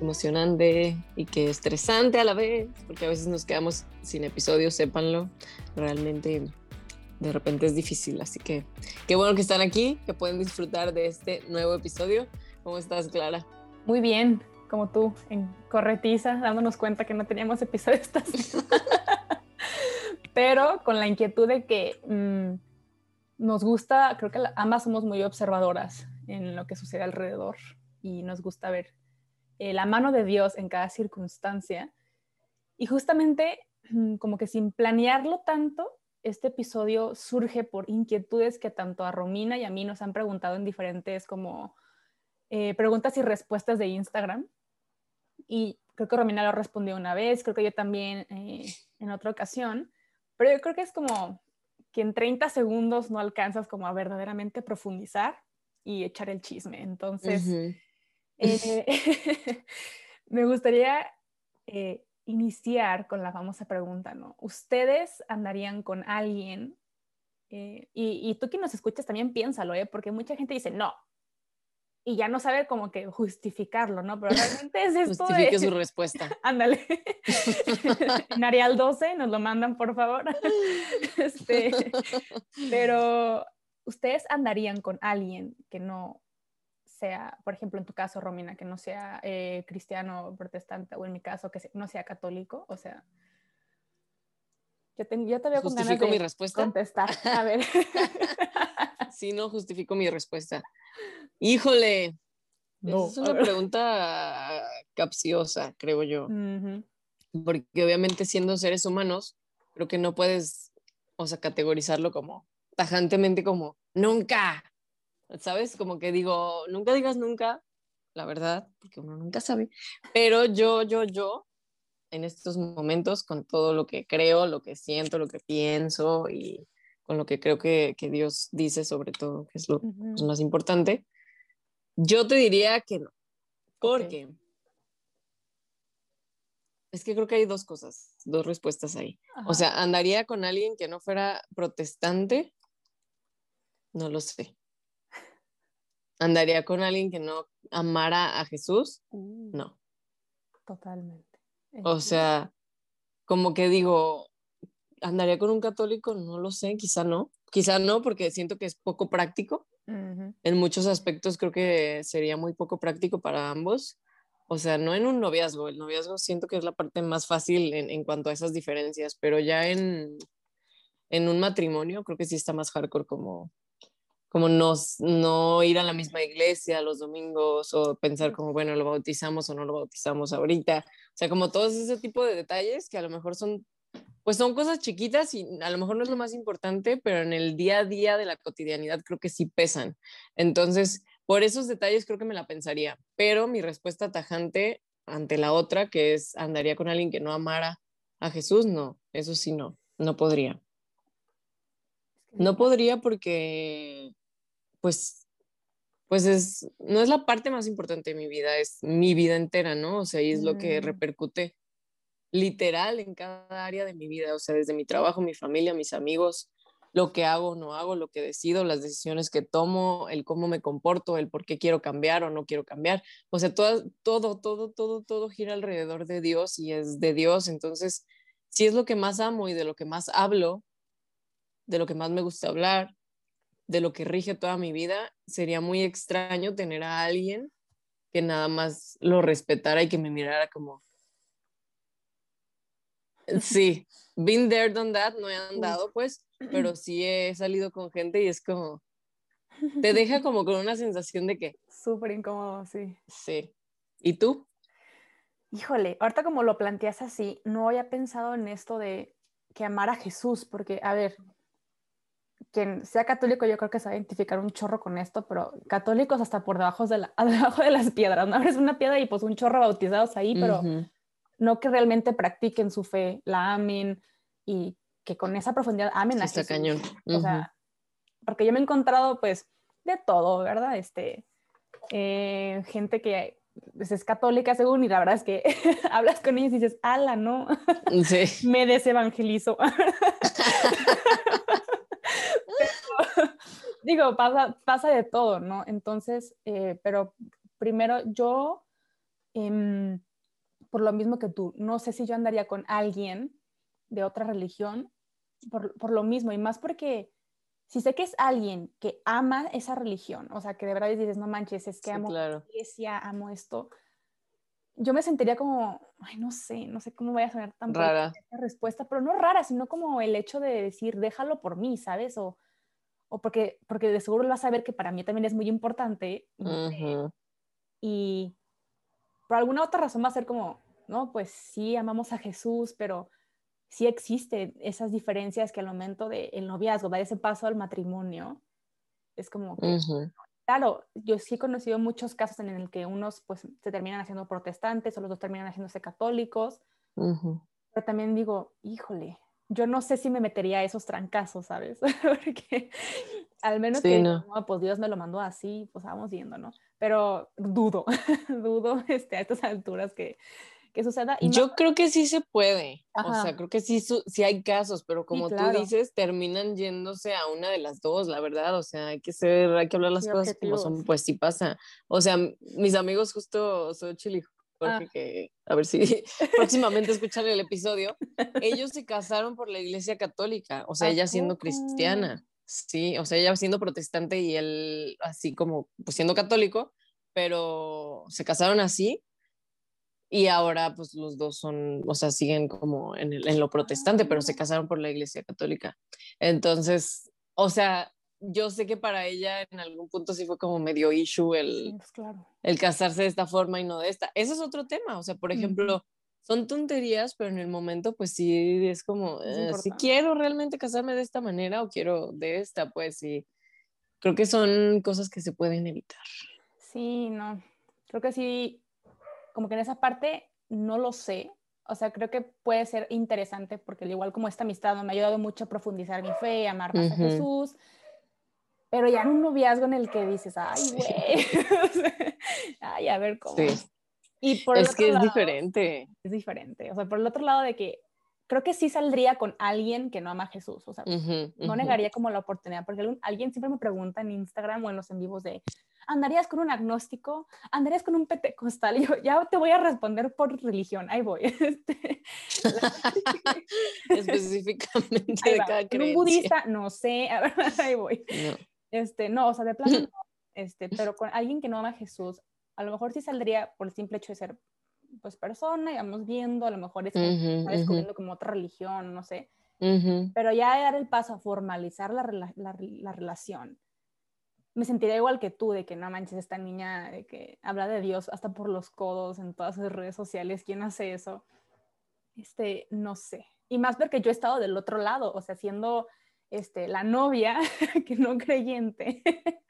emocionante y que estresante a la vez, porque a veces nos quedamos sin episodios, sépanlo. Realmente de repente es difícil, así que qué bueno que están aquí, que pueden disfrutar de este nuevo episodio. ¿Cómo estás, Clara? Muy bien, como tú, en corretiza, dándonos cuenta que no teníamos episodios esta semana. Pero con la inquietud de que mm, nos gusta, creo que ambas somos muy observadoras en lo que sucede alrededor y nos gusta ver eh, la mano de Dios en cada circunstancia. Y justamente, mm, como que sin planearlo tanto, este episodio surge por inquietudes que tanto a Romina y a mí nos han preguntado en diferentes como eh, preguntas y respuestas de Instagram. Y creo que Romina lo respondió una vez, creo que yo también eh, en otra ocasión. Pero yo creo que es como que en 30 segundos no alcanzas como a verdaderamente profundizar y echar el chisme. Entonces, Ujú. Eh, me gustaría eh, iniciar con la famosa pregunta, ¿no? ¿Ustedes andarían con alguien? Eh, y, y tú que nos escuchas también piénsalo, ¿eh? Porque mucha gente dice, no. Y ya no sabe como que justificarlo, ¿no? Pero realmente es esto Justifique de... su respuesta. Ándale. en Arial 12 nos lo mandan, por favor. Este, pero ustedes andarían con alguien que no sea, por ejemplo, en tu caso, Romina, que no sea eh, cristiano o protestante, o en mi caso, que no sea católico, o sea, yo te, yo te veo con ganas ¿Justifico de mi respuesta? contestar. A ver. Sí, no, justifico mi respuesta. Híjole, No, es una pregunta capciosa, creo yo. Ujú. porque obviamente siendo seres humanos, creo que no puedes, o sea, categorizarlo como tajantemente como nunca, ¿sabes? Como que digo, nunca digas nunca, la verdad, porque uno nunca sabe, pero yo, yo, yo, en estos momentos, con todo lo que creo, lo que siento, lo que pienso y con lo que creo que, que Dios dice sobre todo, que es lo más importante, yo te diría que no, porque es que creo que hay dos cosas, dos respuestas ahí. O sea, andaría con alguien que no fuera protestante, no lo sé. Andaría con alguien que no amara a Jesús, Uh, no. Totalmente. O sea, como que digo, andaría con un católico, no lo sé, quizá no. Quizá no, porque siento que es poco práctico. En muchos aspectos creo que sería muy poco práctico para ambos. O sea, no en un noviazgo. El noviazgo siento que es la parte más fácil en, en cuanto a esas diferencias, pero ya en, en un matrimonio creo que sí está más hardcore como, como no, no ir a la misma iglesia los domingos o pensar como, bueno, lo bautizamos o no lo bautizamos ahorita. O sea, como todos ese tipo de detalles que a lo mejor son, pues son cosas chiquitas y a lo mejor no es lo más importante, pero en el día a día de la cotidianidad creo que sí pesan. Entonces, por esos detalles creo que me la pensaría, pero mi respuesta tajante ante la otra, que es andaría con alguien que no amara a Jesús, no, eso sí no, no podría. No podría porque, pues, pues es, no es la parte más importante de mi vida, es mi vida entera, ¿no? O sea, y es lo que Mm. repercute literal en cada área de mi vida, o sea, desde mi trabajo, mi familia, mis amigos, lo que hago o no hago, lo que decido, las decisiones que tomo, el cómo me comporto, el por qué quiero cambiar o no quiero cambiar. O sea, todo, todo, todo, todo, todo gira alrededor de Dios y es de Dios. Entonces, si es lo que más amo y de lo que más hablo, de lo que más me gusta hablar, de lo que rige toda mi vida, sería muy extraño tener a alguien que nada más lo respetara y que me mirara como... Sí, been there, done that, no he andado pues, pero sí he salido con gente y es como, te deja como con una sensación de que, Súper incómodo, sí. sí. ¿Y tú? Híjole, ahorita como lo planteas así, no había pensado en esto de que amar a Jesús, porque, a ver, quien sea católico yo creo que se va a identificar un chorro con esto, pero católicos hasta por debajo de, la, debajo de las piedras, ¿no? Abres una piedra y pues un chorro bautizados ahí, pero no que realmente practiquen su fe, la amen y que con esa profundidad amen a Jesús. cañón. O sea, porque yo me he encontrado pues de todo, ¿verdad? Este, eh, gente que pues, es católica según y la verdad es que hablas con ellos y dices, ala, no, sí. me desevangelizo. Digo, pasa, pasa de todo, ¿no? Entonces, eh, pero primero yo, em, por lo mismo que tú, no sé si yo andaría con alguien de otra religión, por, por lo mismo, y más porque si sé que es alguien que ama esa religión, o sea, que de verdad dices, no manches, es que amo la iglesia, amo esto, yo me sentiría como, ay, no sé, no sé cómo voy a sonar tan rara esta respuesta, pero no rara, sino como el hecho de decir, déjalo por mí, ¿sabes? O, o porque, porque de seguro lo vas a ver que para mí también es muy importante. Y por alguna otra razón va a ser como, no, pues sí, amamos a Jesús, pero sí existen esas diferencias que al momento del noviazgo, dar ese paso al matrimonio, es como que, claro, yo sí he conocido muchos casos en el que unos pues se terminan haciendo protestantes o los dos terminan haciéndose católicos, pero también digo, híjole, yo no sé si me metería a esos trancazos, ¿sabes? Porque al menos que, no. pues Dios me lo mandó así, pues vamos viendo, ¿no? Pero dudo, dudo este, a estas alturas que, que suceda. Y yo creo que sí se puede, o sea, creo que sí, sí hay casos, pero como tú dices, terminan yéndose a una de las dos, la verdad, o sea, hay que ser, hay que hablar las cosas como son, pues sí pasa. O sea, mis amigos justo, soy y Ah. porque a ver si próximamente escuchan el episodio, ellos se casaron por la iglesia católica, o sea, ella siendo cristiana, sí, o sea, ella siendo protestante y él así como pues siendo católico, pero se casaron así y ahora pues los dos son, o sea, siguen como en, el, en lo protestante, pero se ah. casaron por la iglesia católica. Entonces, o sea, yo sé que para ella en algún punto sí fue como medio issue el, pues, el casarse de esta forma y no de esta. Ese es otro tema, o sea, por ejemplo, son tonterías, pero en el momento pues sí es como, eh, si quiero realmente casarme de esta manera o quiero de esta, pues sí, creo que son cosas que se pueden evitar. Sí, no, creo que sí, como que en esa parte no lo sé, o sea, creo que puede ser interesante porque al igual como esta amistad me ha ayudado mucho a profundizar mi fe, amar más a Jesús, pero ya en un noviazgo en el que dices, ay, güey, ay, a ver cómo. Sí. Y por es que es diferente. Es diferente. O sea, por el otro lado de que creo que sí saldría con alguien que no ama a Jesús. O sea, no negaría como la oportunidad, porque alguien siempre me pregunta en Instagram o en los en vivos de, ¿andarías con un agnóstico? ¿Andarías con un pentecostal? Y yo, ya te voy a responder por religión, ahí voy. Este, Específicamente de cada creencia. Un budista, no sé, ahí voy. No. Este, no, o sea, de plano este, pero con alguien que no ama a Jesús, a lo mejor sí saldría por el simple hecho de ser, pues, persona, y vamos viendo, a lo mejor es que está descubriendo como otra religión, no sé, pero ya dar el paso a formalizar la, la, la, relación, me sentiría igual que tú, de que no manches esta niña, de que habla de Dios hasta por los codos en todas sus redes sociales, ¿quién hace eso? Este, no sé. Y más porque yo he estado del otro lado, o sea, siendo este, la novia, que no creyente,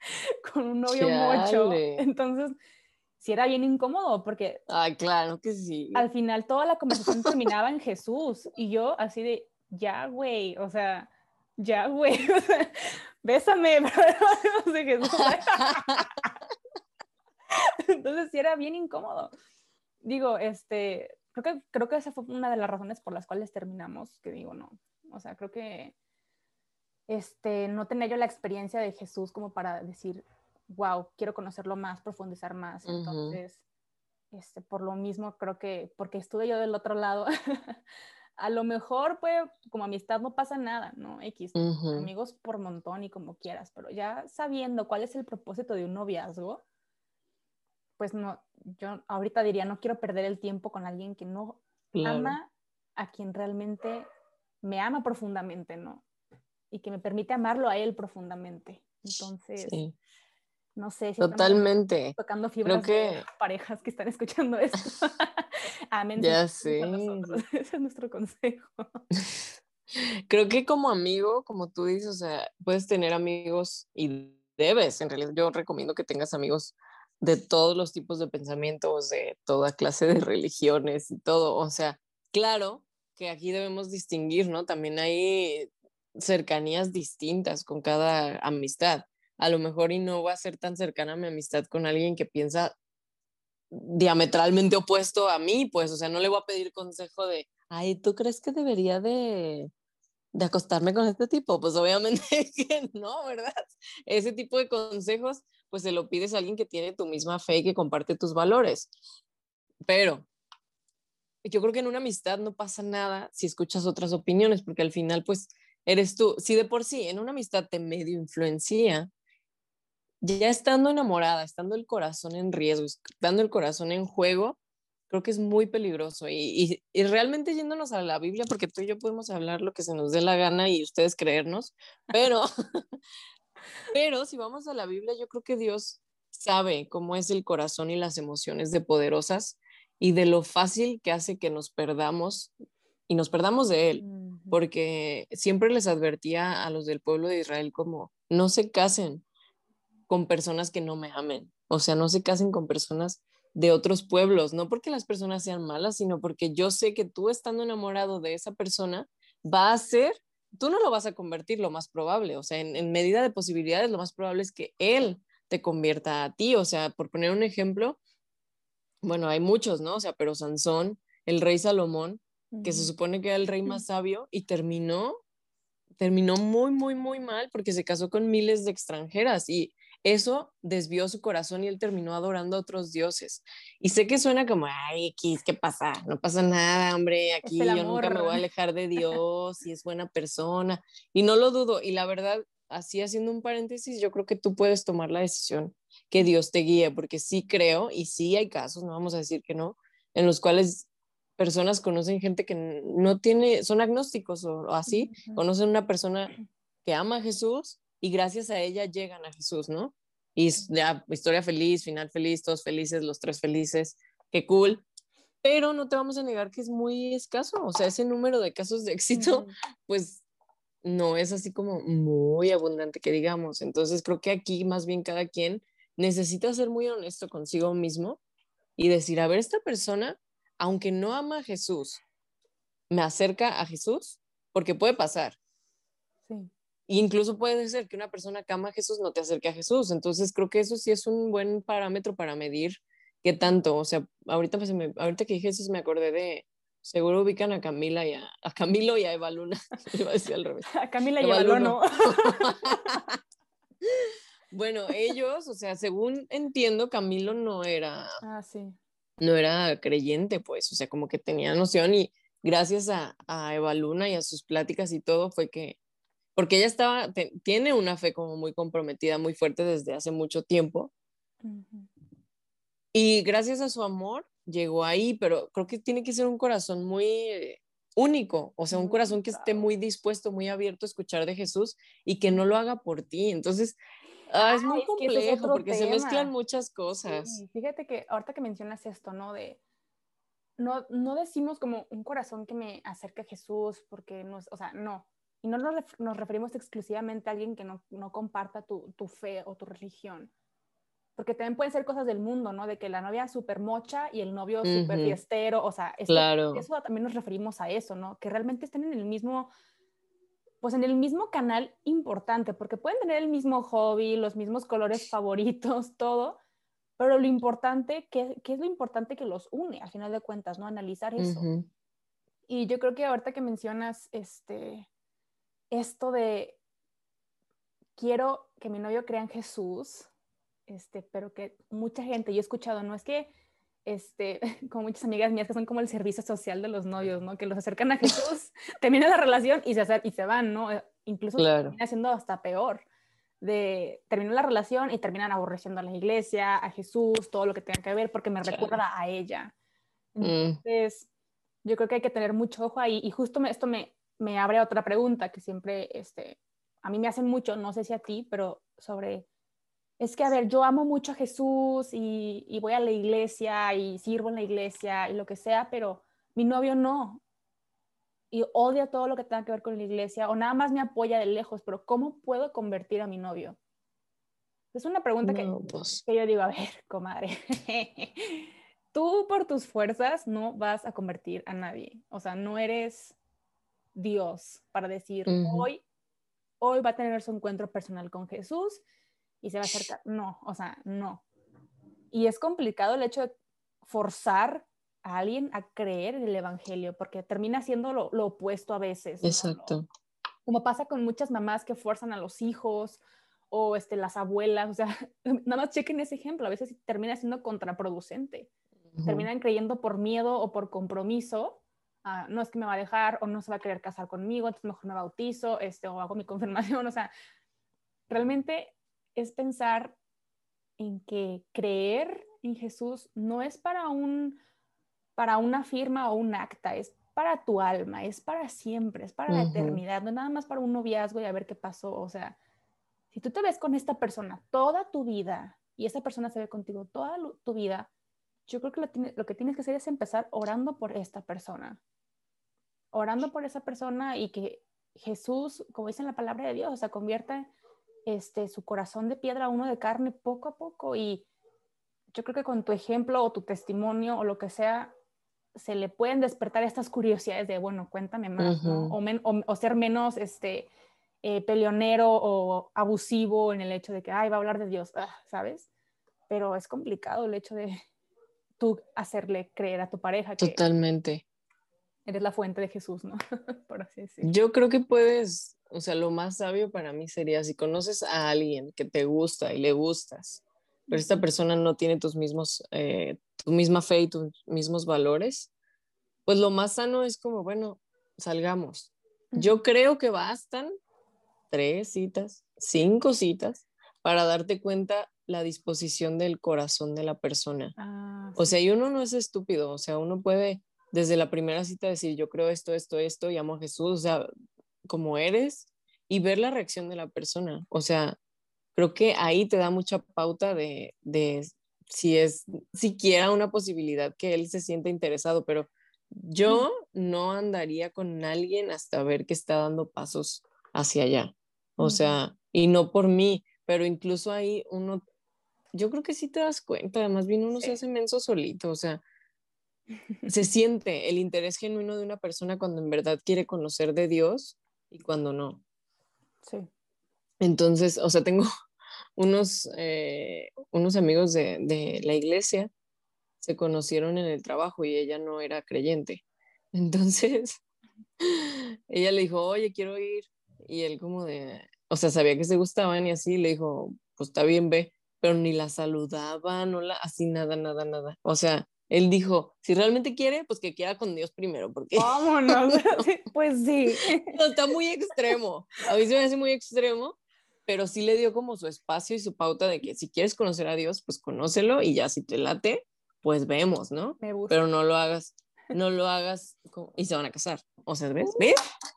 con un novio mocho. Entonces, sí era bien incómodo porque... Ay, claro que sí. Al final toda la conversación terminaba en Jesús y yo así de, ya, güey, o sea, ya, güey, bésame, pero de Jesús. Entonces sí era bien incómodo. Digo, este, creo que, creo que esa fue una de las razones por las cuales terminamos, que digo, no, o sea, creo que este, no tenía yo la experiencia de Jesús como para decir, wow, quiero conocerlo más, profundizar más. Entonces, este, por lo mismo, creo que porque estuve yo del otro lado, a lo mejor, pues, como amistad no pasa nada, ¿no? X, amigos por montón y como quieras, pero ya sabiendo cuál es el propósito de un noviazgo, pues no, yo ahorita diría, no quiero perder el tiempo con alguien que no ama a quien realmente me ama profundamente, ¿no? Y que me permite amarlo a él profundamente. Entonces, no sé si totalmente tocando fibras de parejas que están escuchando esto. Amén. Ya sé. Ese es nuestro consejo. Creo que como amigo, como tú dices, o sea, puedes tener amigos y debes, en realidad yo recomiendo que tengas amigos de todos los tipos de pensamientos, de toda clase de religiones y todo. O sea, claro que aquí debemos distinguir, ¿no? También hay cercanías distintas con cada amistad. A lo mejor y no va a ser tan cercana mi amistad con alguien que piensa diametralmente opuesto a mí, pues, o sea, no le voy a pedir consejo de, ay, ¿tú crees que debería de, de acostarme con este tipo? Pues obviamente que no, ¿verdad? Ese tipo de consejos, pues se lo pides a alguien que tiene tu misma fe y que comparte tus valores. Pero yo creo que en una amistad no pasa nada si escuchas otras opiniones, porque al final, pues, eres tú. Si de por sí en una amistad te medio influencia, ya estando enamorada, estando el corazón en riesgo, estando el corazón en juego, creo que es muy peligroso. Y, y, realmente yéndonos a la Biblia, porque tú y yo podemos hablar lo que se nos dé la gana y ustedes creernos, pero, pero si vamos a la Biblia, yo creo que Dios sabe cómo es el corazón y las emociones de poderosas y de lo fácil que hace que nos perdamos y nos perdamos de Él, porque siempre les advertía a los del pueblo de Israel como, no se casen con personas que no me amen. O sea, no se casen con personas de otros pueblos, no porque las personas sean malas, sino porque yo sé que tú estando enamorado de esa persona va a ser, tú no lo vas a convertir lo más probable, o sea, en, medida de posibilidades, lo más probable es que él te convierta a ti, o sea, por poner un ejemplo, bueno, hay muchos, ¿no? O sea, pero Sansón, el rey Salomón, que se supone que era el rey más sabio y terminó, terminó muy, muy, muy mal porque se casó con miles de extranjeras y eso desvió su corazón y él terminó adorando a otros dioses. Y sé que suena como, ay, X, ¿qué pasa? No pasa nada, hombre, aquí yo nunca me voy a alejar de Dios y es buena persona. Y no lo dudo. Y la verdad, así haciendo un paréntesis, yo creo que tú puedes tomar la decisión que Dios te guíe, porque sí creo y sí hay casos, no vamos a decir que no, en los cuales personas conocen gente que no tiene, son agnósticos o, así, conocen una persona que ama a Jesús y gracias a ella llegan a Jesús, ¿no? Y ya, historia feliz, final feliz, todos felices, los tres felices, qué cool. Pero no te vamos a negar que es muy escaso, o sea, ese número de casos de éxito, pues no es así como muy abundante que digamos. Entonces creo que aquí más bien cada quien necesita ser muy honesto consigo mismo y decir, a ver, esta persona, aunque no ama a Jesús, me acerca a Jesús, porque puede pasar. Sí incluso puede ser que una persona que ama a Jesús no te acerque a Jesús. Entonces creo que eso sí es un buen parámetro para medir qué tanto. O sea, ahorita, pues, me, ahorita que dije eso me acordé de, seguro ubican a Camila y a, a Camilo y a Eva Luna. Iba a decir al revés. A Camila y a Eva Luna. bueno, ellos, o sea, según entiendo, Camilo no era... Ah, sí. No era creyente, pues, o sea, como que tenía noción y gracias a, a Eva Luna y a sus pláticas y todo fue que porque ella estaba, tiene una fe como muy comprometida, muy fuerte desde hace mucho tiempo. Y gracias a su amor llegó ahí, pero creo que tiene que ser un corazón muy único, o sea, un corazón que esté muy dispuesto, muy abierto a escuchar de Jesús y que no lo haga por ti. Entonces, ah, es muy complejo porque se mezclan muchas cosas. fíjate que ahorita que mencionas esto, ¿no? De, no, no decimos como un corazón que me acerque a Jesús porque no, o sea, no, y no nos, referimos exclusivamente a alguien que no, comparta tu, fe o tu religión. Porque también pueden ser cosas del mundo, ¿no? De que la novia es súper mocha y el novio súper fiestero. O sea, claro. eso también nos referimos a eso, ¿no? Que realmente estén en el mismo, pues en el mismo canal importante, porque pueden tener el mismo hobby, los mismos colores favoritos, todo, pero lo importante, ¿qué, es lo importante que los une, al final de cuentas, ¿no? Analizar eso. Y yo creo que ahorita que mencionas, este, esto de quiero que mi novio crea en Jesús, este, pero que mucha gente, yo he escuchado, no es que, este, como muchas amigas mías que son como el servicio social de los novios, ¿no? Que los acercan a Jesús, termina la relación y se, y se van, ¿no? Eh, incluso termina siendo hasta peor. De terminar la relación y terminan aborreciendo a la iglesia, a Jesús, todo lo que tenga que ver, porque me recuerda a ella. Mm. Entonces, yo creo que hay que tener mucho ojo ahí. Y justo esto me, me abre otra pregunta que siempre, este, a mí me hacen mucho, no sé si a ti, pero sobre, es que, a ver, yo amo mucho a Jesús y, voy a la iglesia y sirvo en la iglesia y lo que sea, pero mi novio no. y odia todo lo que tenga que ver con la iglesia o nada más me apoya de lejos, pero ¿cómo puedo convertir a mi novio? Es una pregunta que, pues. que yo digo, a ver, comadre, tú por tus fuerzas no vas a convertir a nadie, o sea, no eres Dios para decir, hoy, hoy va a tener su encuentro personal con Jesús y se va a acercar. No, o sea, no. Y es complicado el hecho de forzar a alguien a creer en el Evangelio, porque termina siendo lo, opuesto a veces. Exacto. Como pasa con muchas mamás que fuerzan a los hijos o este, las abuelas, o sea, nada más chequen ese ejemplo, a veces termina siendo contraproducente. Terminan creyendo por miedo o por compromiso, ah, no es que me va a dejar o no se va a querer casar conmigo, entonces mejor me bautizo este, o hago mi confirmación, o sea, realmente es pensar en que creer en Jesús no es para un para una firma o un acta, es para tu alma, es para siempre, es para la eternidad, no nada más para un noviazgo y a ver qué pasó. O sea, si tú te ves con esta persona toda tu vida y esa persona se ve contigo toda tu vida, yo creo que lo, lo que tienes que hacer es empezar orando por esta persona, orando por esa persona y que Jesús, como dice en la palabra de Dios, o sea, convierta este, su corazón de piedra a uno de carne poco a poco y yo creo que con tu ejemplo o tu testimonio o lo que sea, se le pueden despertar estas curiosidades de, bueno, cuéntame más, ¿no? o, ser menos este, eh, peleonero o abusivo en el hecho de que, ay, va a hablar de Dios, ah, ¿sabes? Pero es complicado el hecho de tú hacerle creer a tu pareja que Totalmente. Eres la fuente de Jesús, ¿no? Por así decirlo. Yo creo que puedes, o sea, lo más sabio para mí sería si conoces a alguien que te gusta y le gustas, pero esta persona no tiene tus mismos, eh, tu misma fe y tus mismos valores, pues lo más sano es como, bueno, salgamos. Yo creo que bastan tres citas, cinco citas para darte cuenta la disposición del corazón de la persona. Ah, o sea, y uno no es estúpido, o sea, uno puede desde la primera cita decir, yo creo esto, esto, esto, y amo a Jesús, o sea, como eres, y ver la reacción de la persona. O sea, creo que ahí te da mucha pauta de, de si es siquiera una posibilidad que él se sienta interesado, pero yo no andaría con alguien hasta ver que está dando pasos hacia allá. O sea, y no por mí, pero incluso ahí uno, yo creo que sí te das cuenta, además bien uno se hace menso solito, o sea, se siente el interés genuino de una persona cuando en verdad quiere conocer de Dios y cuando no. Sí. Entonces, o sea, tengo unos, eh, unos amigos de, de, la iglesia, se conocieron en el trabajo y ella no era creyente. Entonces, ella le dijo, oye, quiero ir. Y él como de, o sea, sabía que se gustaban y así, le dijo, pues está bien, ve, pero ni la saludaba, no la, así nada, nada, nada. O sea, él dijo, si realmente quiere, pues que quiera con Dios primero, porque... Vámonos, pues sí. está muy extremo. A mí se me hace muy extremo, pero sí le dio como su espacio y su pauta de que si quieres conocer a Dios, pues conócelo y ya si te late, pues vemos, ¿no? Pero no lo hagas, no lo hagas y se van a casar. O sea, ¿ves? ¿Ves?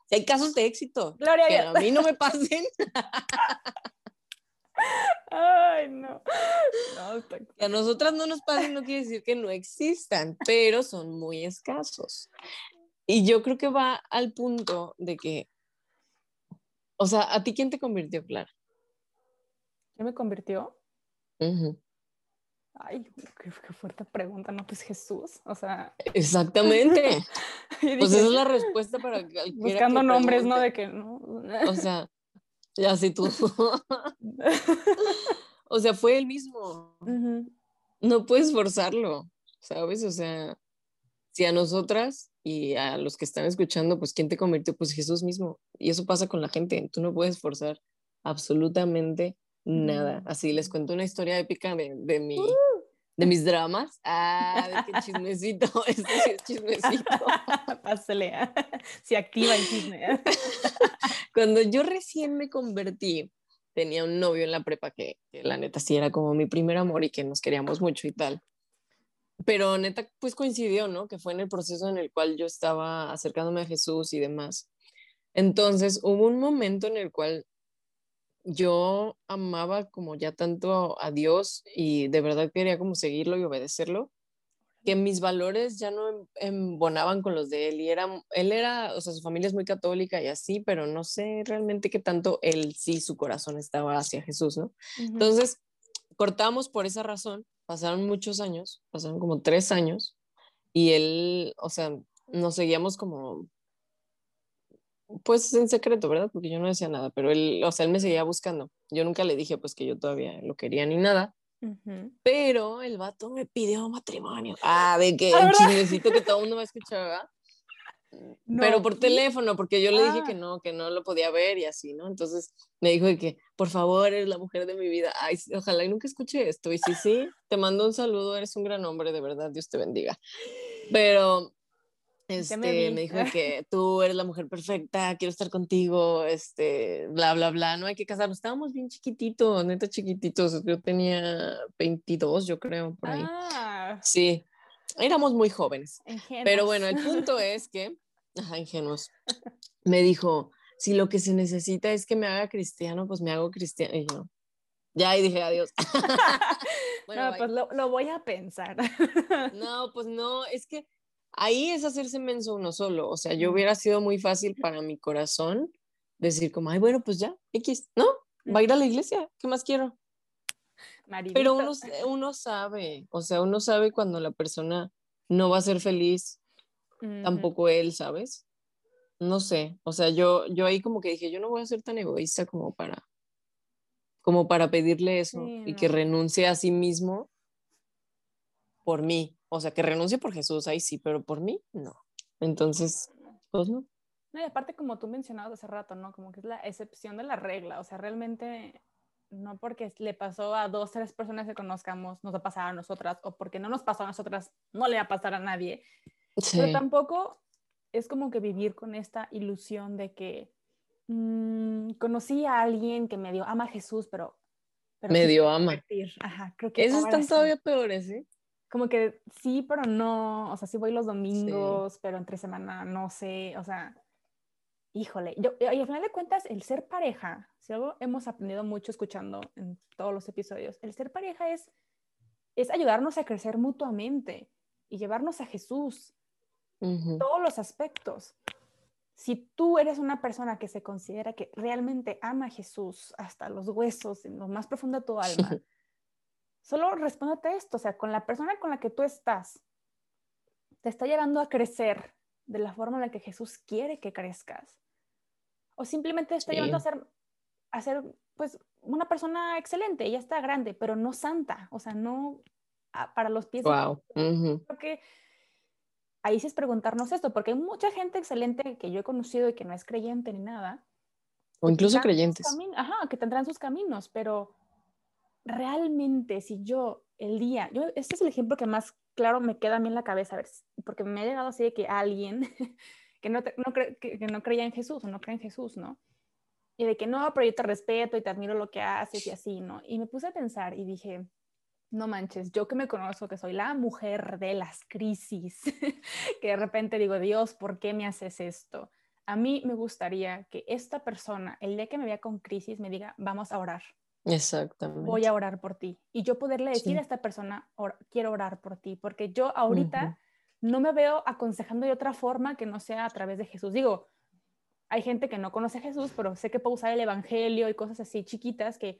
Si hay casos de éxito. Gloria que a, mí no me pasen. Ay, no. Que a nosotras no nos pasen no quiere decir que no existan, pero son muy escasos. Y yo creo que va al punto de que, o sea, ¿a ti quién te convirtió, Clara? ¿Quién me convirtió? Ay, qué, fuerte pregunta, ¿no? Pues Jesús, o sea. Exactamente. pues esa es la respuesta para Buscando nombres, ¿no? De que no. o sea, ya sí tú. o sea, fue el mismo. No puedes forzarlo, ¿sabes? O sea, si a nosotras y a los que están escuchando, pues ¿quién te convirtió? Pues Jesús mismo. Y eso pasa con la gente. Tú no puedes forzar absolutamente nada. Así les cuento una historia épica de, de mi, ¡Uh! De mis dramas. Ah, de qué chismecito, este es chismecito. Pásale, se activa el chisme. Cuando yo recién me convertí, tenía un novio en la prepa que, que, la neta sí era como mi primer amor y que nos queríamos mucho y tal. Pero neta, pues coincidió, ¿no? Que fue en el proceso en el cual yo estaba acercándome a Jesús y demás. Entonces hubo un momento en el cual yo amaba como ya tanto a Dios y de verdad quería como seguirlo y obedecerlo, que mis valores ya no em, embonaban con los de él y era, él era, o sea, su familia es muy católica y así, pero no sé realmente qué tanto él sí, su corazón estaba hacia Jesús, ¿no? Entonces, cortamos por esa razón, pasaron muchos años, pasaron como tres años y él, o sea, nos seguíamos como, pues en secreto, ¿verdad? Porque yo no decía nada, pero él, o sea, él me seguía buscando. Yo nunca le dije pues que yo todavía lo quería ni nada. Pero el vato me pidió matrimonio. Ah, de que el chismecito que todo el mundo me escuchaba. pero por teléfono, porque yo le dije que ah. no, que no lo podía ver y así, ¿no? Entonces me dijo de que, por favor, eres la mujer de mi vida. Ay, ojalá y nunca escuche esto. Y sí, sí, te mando un saludo, eres un gran hombre, de verdad, Dios te bendiga. Pero este, me, dijo que tú eres la mujer perfecta, quiero estar contigo, este, bla, bla, bla, no hay que casarnos. Estábamos bien chiquititos, neta chiquititos. Yo tenía 22, yo creo, por ahí. Ah. Sí, éramos muy jóvenes. Pero bueno, el punto es que, ajá, ingenuos, me dijo, si lo que se necesita es que me haga cristiano, pues me hago cristiano. Y yo, ya, y dije adiós. bueno, no, pues lo, lo voy a pensar. no, pues no, es que ahí es hacerse menso uno solo. O sea, yo hubiera sido muy fácil para mi corazón decir como, ay, bueno, pues ya, X, ¿no? Va a ir a la iglesia, ¿qué más quiero? Pero uno, uno sabe, o sea, uno sabe cuando la persona no va a ser feliz, tampoco él, ¿sabes? No sé, o sea, yo, yo ahí como que dije, yo no voy a ser tan egoísta como para, como para pedirle eso y que renuncie a sí mismo por mí. O sea, que renuncie por Jesús, ahí sí, pero por mí, no. Entonces, pues no. No, y aparte, como tú mencionabas hace rato, ¿no? Como que es la excepción de la regla. O sea, realmente no porque le pasó a dos, tres personas que conozcamos, nos va a pasar a nosotras, o porque no nos pasó a nosotras, no le va a pasar a nadie. Pero tampoco es como que vivir con esta ilusión de que mm, conocí a alguien que medio ama a Jesús, pero... pero medio ama. Ajá, creo que... Esos están todavía peores, ¿eh? Como que sí, pero no, o sea, sí voy los domingos, pero entre semana no sé, o sea, híjole, yo, y al final de cuentas, el ser pareja, si algo hemos aprendido mucho escuchando en todos los episodios, el ser pareja es, es ayudarnos a crecer mutuamente y llevarnos a Jesús, todos los aspectos. Si tú eres una persona que se considera que realmente ama a Jesús hasta los huesos, en lo más profundo de tu alma, Solo respóndete esto, o sea, con la persona con la que tú estás, te está llevando a crecer de la forma en la que Jesús quiere que crezcas. O simplemente te está llevando a ser, a ser, pues, una persona excelente, ya está grande, pero no santa, o sea, no para los pies. Wow. Creo que ahí sí es preguntarnos esto, porque hay mucha gente excelente que yo he conocido y que no es creyente ni nada. O incluso creyentes. Ajá, que tendrán sus caminos, pero realmente si yo el día, yo, este es el ejemplo que más claro me queda a mí en la cabeza, a ver, porque me he llegado así de que alguien que no, no que, no creía en Jesús o no cree en Jesús, ¿no? Y de que no, pero yo te respeto y te admiro lo que haces y así, ¿no? Y me puse a pensar y dije, no manches, yo que me conozco, que soy la mujer de las crisis, que de repente digo, Dios, ¿por qué me haces esto? A mí me gustaría que esta persona, el día que me vea con crisis, me diga, vamos a orar Exactamente. Voy a orar por ti. Y yo poderle decir a esta persona, quiero orar por ti, porque yo ahorita no me veo aconsejando de otra forma que no sea a través de Jesús. Digo, hay gente que no conoce a Jesús, pero sé que puedo usar el Evangelio y cosas así chiquitas que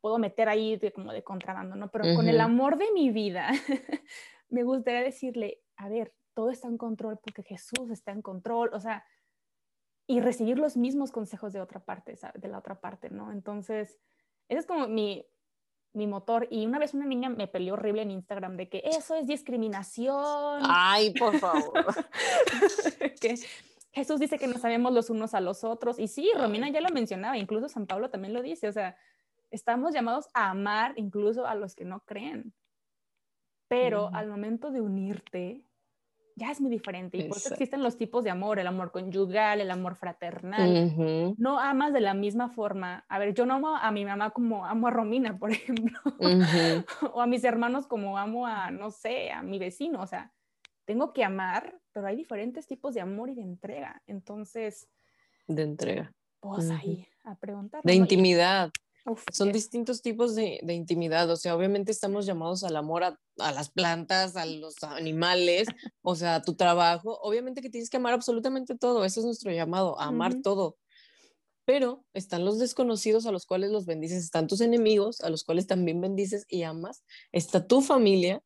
puedo meter ahí de, como de contrabando, ¿no? Pero con el amor de mi vida, me gustaría decirle, a ver, todo está en control porque Jesús está en control, o sea, y recibir los mismos consejos de otra parte, de la otra parte, ¿no? Entonces, ese es como mi, mi motor. Y una vez una niña me peleó horrible en Instagram de que eso es discriminación. Ay, por favor. que Jesús dice que no sabemos los unos a los otros. Y sí, Romina ya lo mencionaba, incluso San Pablo también lo dice. O sea, estamos llamados a amar incluso a los que no creen. Pero al momento de unirte, ya es muy diferente. Y por eso existen los tipos de amor, el amor conyugal, el amor fraternal. No amas de la misma forma. A ver, yo no amo a mi mamá como amo a Romina, por ejemplo. o a mis hermanos como amo a, no sé, a mi vecino. O sea, tengo que amar, pero hay diferentes tipos de amor y de entrega. Entonces... De entrega. Pues ahí, a preguntar. De intimidad. Son distintos tipos de, intimidad, o sea, obviamente estamos llamados al amor a, las plantas, a los animales, o sea, a tu trabajo, obviamente que tienes que amar absolutamente todo, ese es nuestro llamado, a amar todo. Pero están los desconocidos a los cuales los bendices, están tus enemigos a los cuales también bendices y amas, está tu familia,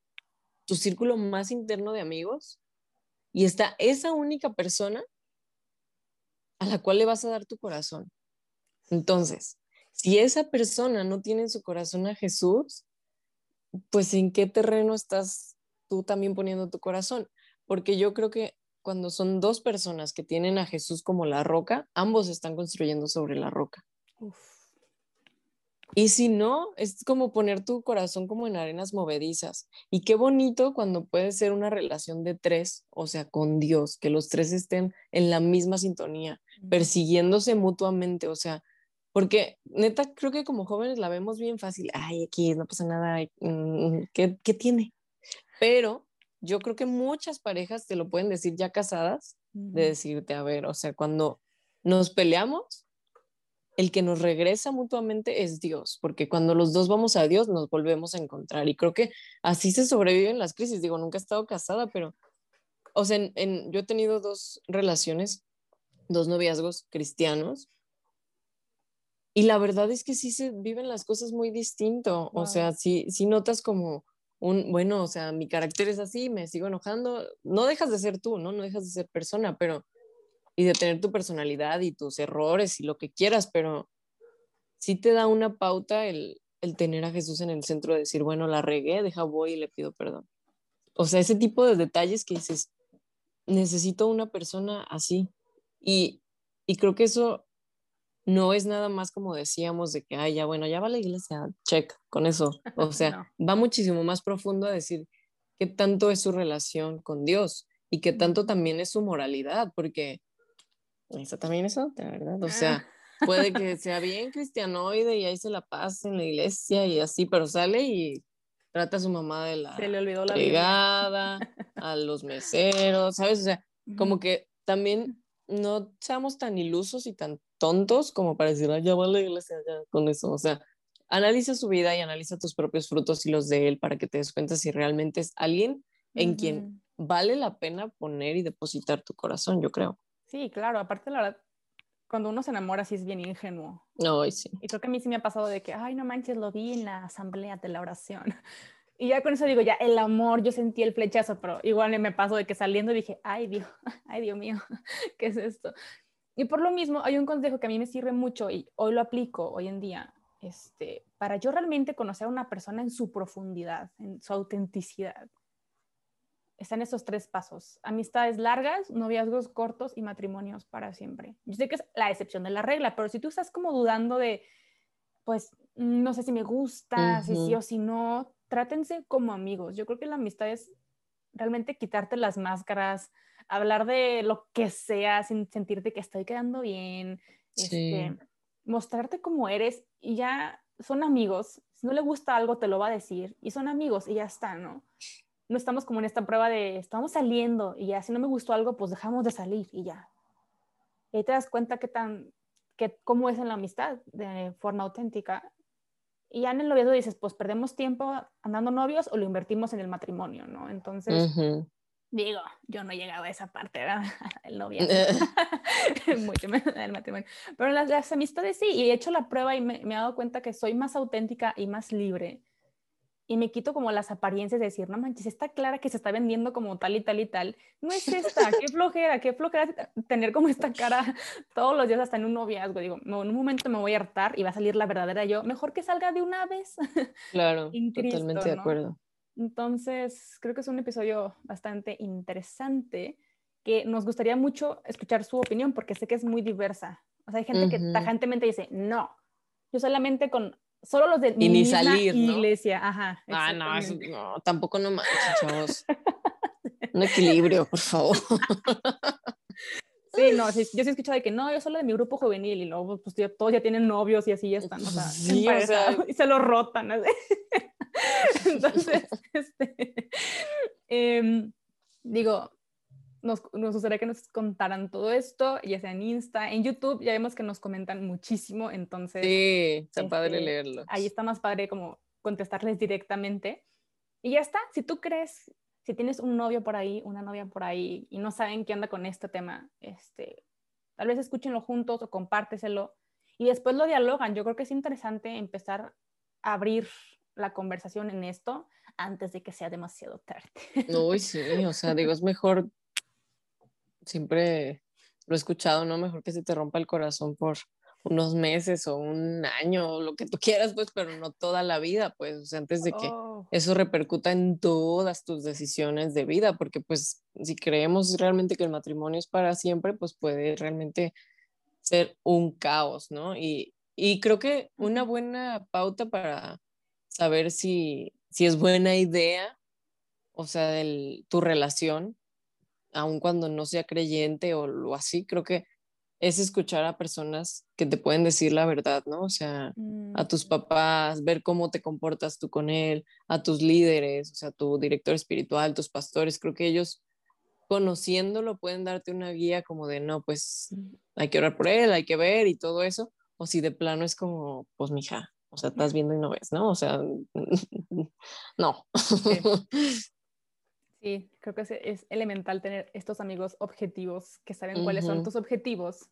tu círculo más interno de amigos, y está esa única persona a la cual le vas a dar tu corazón. Entonces, si esa persona no tiene en su corazón a Jesús, pues en qué terreno estás tú también poniendo tu corazón? Porque yo creo que cuando son dos personas que tienen a Jesús como la roca, ambos están construyendo sobre la roca. Y si no, es como poner tu corazón como en arenas movedizas. Y qué bonito cuando puede ser una relación de tres, o sea, con Dios, que los tres estén en la misma sintonía, persiguiéndose mutuamente, o sea, porque neta, creo que como jóvenes la vemos bien fácil. Ay, aquí no pasa nada. Mm, ¿Qué, ¿Qué, tiene? Pero yo creo que muchas parejas te lo pueden decir ya casadas, de decirte, a ver, o sea, cuando nos peleamos, el que nos regresa mutuamente es Dios, porque cuando los dos vamos a Dios nos volvemos a encontrar. Y creo que así se sobreviven las crisis. Digo, nunca he estado casada, pero, o sea, en, yo he tenido dos relaciones, dos noviazgos cristianos y la verdad es que sí se viven las cosas muy distinto. O sea, sí, sí notas como un, bueno, o sea, mi carácter es así, me sigo enojando. No dejas de ser tú, ¿no? No dejas de ser persona, pero. Y de tener tu personalidad y tus errores y lo que quieras, pero sí te da una pauta el, el tener a Jesús en el centro de decir, bueno, la regué, deja voy y le pido perdón. O sea, ese tipo de detalles que dices, necesito una persona así. Y, y creo que eso no es nada más como decíamos de que, ay, ya bueno, ya va la iglesia, check con eso. O sea, va muchísimo más profundo a decir qué tanto es su relación con Dios y qué tanto también es su moralidad, porque eso también es otra, ¿verdad? O sea, puede que sea bien cristianoide y ahí se la pase en la iglesia y así, pero sale y trata a su mamá de la se le olvidó la pegada, a los meseros, ¿sabes? O sea, como que también no seamos tan ilusos y tan tontos como para decir, ya va a la iglesia ya con eso. O sea, analiza su vida y analiza tus propios frutos y los de él para que te des cuenta si realmente es alguien en quien vale la pena poner y depositar tu corazón, yo creo. Sí, claro. Aparte, la verdad, cuando uno se enamora sí es bien ingenuo. No, sí. Y creo que a mí sí me ha pasado de que, ay, no manches, lo vi en la asamblea de la oración. Y ya con eso digo, ya el amor, yo sentí el flechazo, pero igual me pasó de que saliendo dije, ay Dios, ay Dios mío, ¿qué es esto? Y por lo mismo, hay un consejo que a mí me sirve mucho y hoy lo aplico, hoy en día, este, para yo realmente conocer a una persona en su profundidad, en su autenticidad. Están esos tres pasos. Amistades largas, noviazgos cortos y matrimonios para siempre. Yo sé que es la excepción de la regla, pero si tú estás como dudando de, pues, no sé si me gusta, si sí o si no, trátense como amigos. Yo creo que la amistad es realmente quitarte las máscaras, hablar de lo que sea sin sentirte que estoy quedando bien, este, mostrarte como eres y ya son amigos. Si no le gusta algo, te lo va a decir y son amigos y ya está, ¿no? No estamos como en esta prueba de estamos saliendo y ya si no me gustó algo, pues dejamos de salir y ya. Y ahí te das cuenta qué tan, que, cómo es en la amistad de forma auténtica y ya en el noviazgo dices, pues perdemos tiempo andando novios o lo invertimos en el matrimonio, ¿no? Entonces, digo, yo no he llegado a esa parte, ¿verdad? el noviazgo. Mucho menos el matrimonio. Pero las, las, amistades sí, y he hecho la prueba y me, me he dado cuenta que soy más auténtica y más libre y me quito como las apariencias de decir, no manches, está clara que se está vendiendo como tal y tal y tal. No es esta, qué flojera, qué flojera tener como esta cara todos los días hasta en un noviazgo. Digo, en un momento me voy a hartar y va a salir la verdadera yo. Mejor que salga de una vez. Claro, totalmente de acuerdo. Entonces, creo que es un episodio bastante interesante que nos gustaría mucho escuchar su opinión porque sé que es muy diversa. O sea, hay gente que tajantemente dice, no, yo solamente con solo los de y ni salir, iglesia, ajá. Ah, no, no, tampoco no manches, chavos. Un equilibrio, por favor. Sí, no, yo sí he escuchado de que no, yo solo de mi grupo juvenil y luego pues todos ya tienen novios y así ya están, o sea, sí, o sea... y se lo rotan. Entonces, este, em, digo, nos, gustaría que nos contaran todo esto, ya sea en Insta, en YouTube, ya vemos que nos comentan muchísimo, entonces... Sí, está padre este, leerlo. Ahí está más padre como contestarles directamente. Y ya está, si tú crees, si tienes un novio por ahí, una novia por ahí y no saben qué onda con este tema, este, tal vez escúchenlo juntos o compárteselo y después lo dialogan. Yo creo que es interesante empezar a abrir la conversación en esto antes de que sea demasiado tarde. Uy, sí, o sea, digo, es mejor siempre lo he escuchado, ¿no? Mejor que se te rompa el corazón por unos meses o un año o lo que tú quieras, pues, pero no toda la vida, pues, o sea, antes de que oh. eso repercuta en todas tus decisiones de vida, porque pues si creemos realmente que el matrimonio es para siempre, pues puede realmente ser un caos, ¿no? Y, y creo que una buena pauta para saber si, si es buena idea, o sea, el, tu relación, aun cuando no sea creyente o lo así, creo que es escuchar a personas que te pueden decir la verdad, ¿no? O sea, a tus mm. papás, ver cómo te comportas tú con él, a tus líderes, o sea, tu director espiritual, tus pastores, creo que ellos conociéndolo pueden darte una guía como de, no, pues hay que orar por él, hay que ver y todo eso, o si de plano es como, pues mija, o sea, estás viendo y no ves, ¿no? O sea, no. Sí, creo que es, elemental tener estos amigos objetivos que saben cuáles son tus objetivos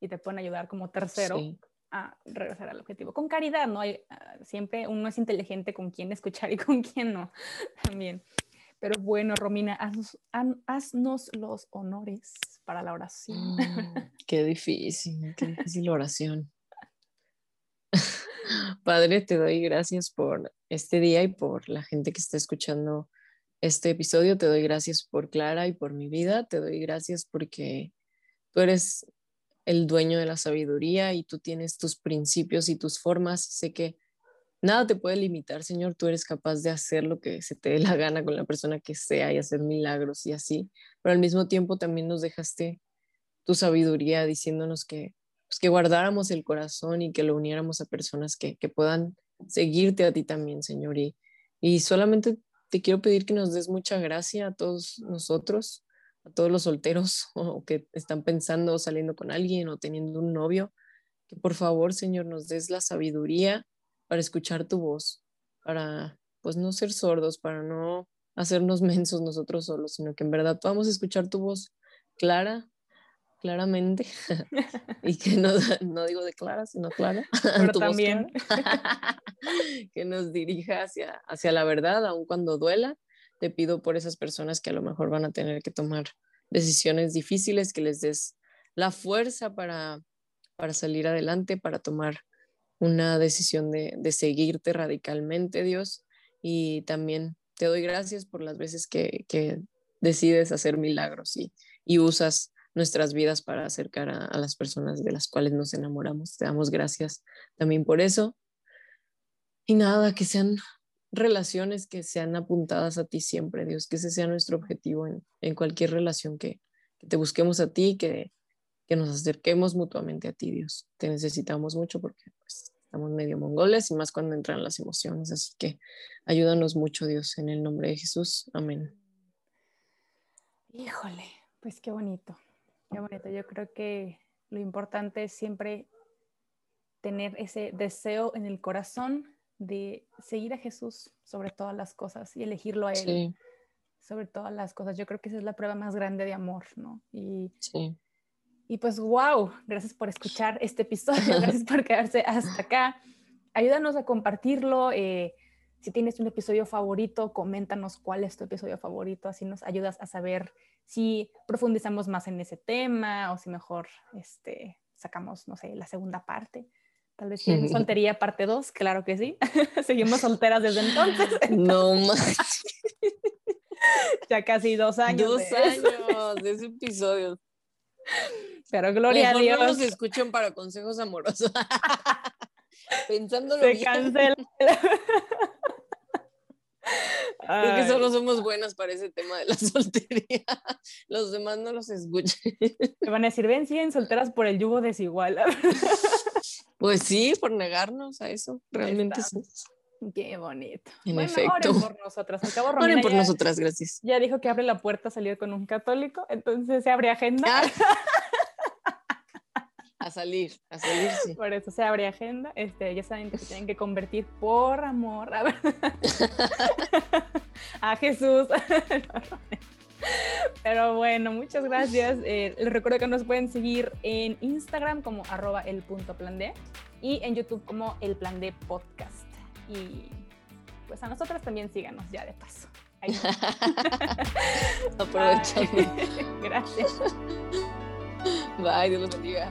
y te pueden ayudar como tercero a regresar al objetivo. Con caridad, ¿no? Hay, ah, siempre uno es inteligente con quién escuchar y con quién no, también. Pero bueno, Romina, haznos, los honores para la oración. Mm, qué difícil, qué difícil oración. Padre, te doy gracias por este día y por la gente que está escuchando este episodio. Te doy gracias por Clara y por mi vida. Te doy gracias porque tú eres el dueño de la sabiduría y tú tienes tus principios y tus formas. Sé que nada te puede limitar, Señor. Tú eres capaz de hacer lo que se te dé la gana con la persona que sea y hacer milagros y así. Pero al mismo tiempo también nos dejaste tu sabiduría diciéndonos que, pues, que guardáramos el corazón y que lo uniéramos a personas que, que puedan seguirte a ti también, Señor. Y, y solamente te quiero pedir que nos des mucha gracia a todos nosotros, a todos los solteros o que están pensando saliendo con alguien o teniendo un novio, que por favor, Señor, nos des la sabiduría para escuchar tu voz, para pues no ser sordos, para no hacernos mensos nosotros solos, sino que en verdad podamos escuchar tu voz clara, claramente, y que no, no digo de clara, sino clara, pero también que nos dirija hacia, hacia la verdad, aun cuando duela. Te pido por esas personas que a lo mejor van a tener que tomar decisiones difíciles, que les des la fuerza para, para salir adelante, para tomar una decisión de, de seguirte radicalmente, Dios. Y también te doy gracias por las veces que, que decides hacer milagros y, y usas nuestras vidas para acercar a, las personas de las cuales nos enamoramos. Te damos gracias también por eso. Y nada, que sean relaciones que sean apuntadas a ti siempre, Dios, que ese sea nuestro objetivo en, cualquier relación que, te busquemos a ti, que, que nos acerquemos mutuamente a ti, Dios. Te necesitamos mucho porque pues, estamos medio mongoles y más cuando entran las emociones. Así que ayúdanos mucho, Dios, en el nombre de Jesús. Amén. Híjole, pues qué bonito. Qué bonito. Yo creo que lo importante es siempre tener ese deseo en el corazón de seguir a Jesús sobre todas las cosas y elegirlo a Él sobre todas las cosas. Yo creo que esa es la prueba más grande de amor, ¿no? Y, sí. y pues, wow, gracias por escuchar este episodio, gracias por quedarse hasta acá. Ayúdanos a compartirlo. Eh, si tienes un episodio favorito, coméntanos cuál es tu episodio favorito, así nos ayudas a saber si profundizamos más en ese tema o si mejor este, sacamos, no sé, la segunda parte. Tal vez en soltería parte 2, claro que sí. Seguimos solteras desde entonces. No más. ya casi dos años. Dos años de ese episodio. Pero gloria a Dios. No nos escuchen para consejos amorosos. Pensándolo Se cancela. Creo que solo somos buenas para ese tema de la soltería. Los demás no los escuchan. Te van a decir, ven, siguen solteras por el yugo desigual. Pues sí, por negarnos a eso. Realmente sí. Qué bonito. En bueno, efecto. Oren por nosotras. Al cabo, Oren por ya, nosotras, gracias. ya dijo que abre la puerta a salir con un católico, entonces se abre agenda. Ah. A salir, a salir, sí. Por eso se abre agenda. Este, ya saben que se tienen que convertir por amor a, ver- a Jesús. Pero bueno, muchas gracias. Eh, les recuerdo que nos pueden seguir en Instagram como arroba el punto plan D y en YouTube como el plan D podcast. Y pues a nosotras también síganos ya de paso. Ahí Aprovechando. Bye. Gracias. Bye, Dios los bendiga.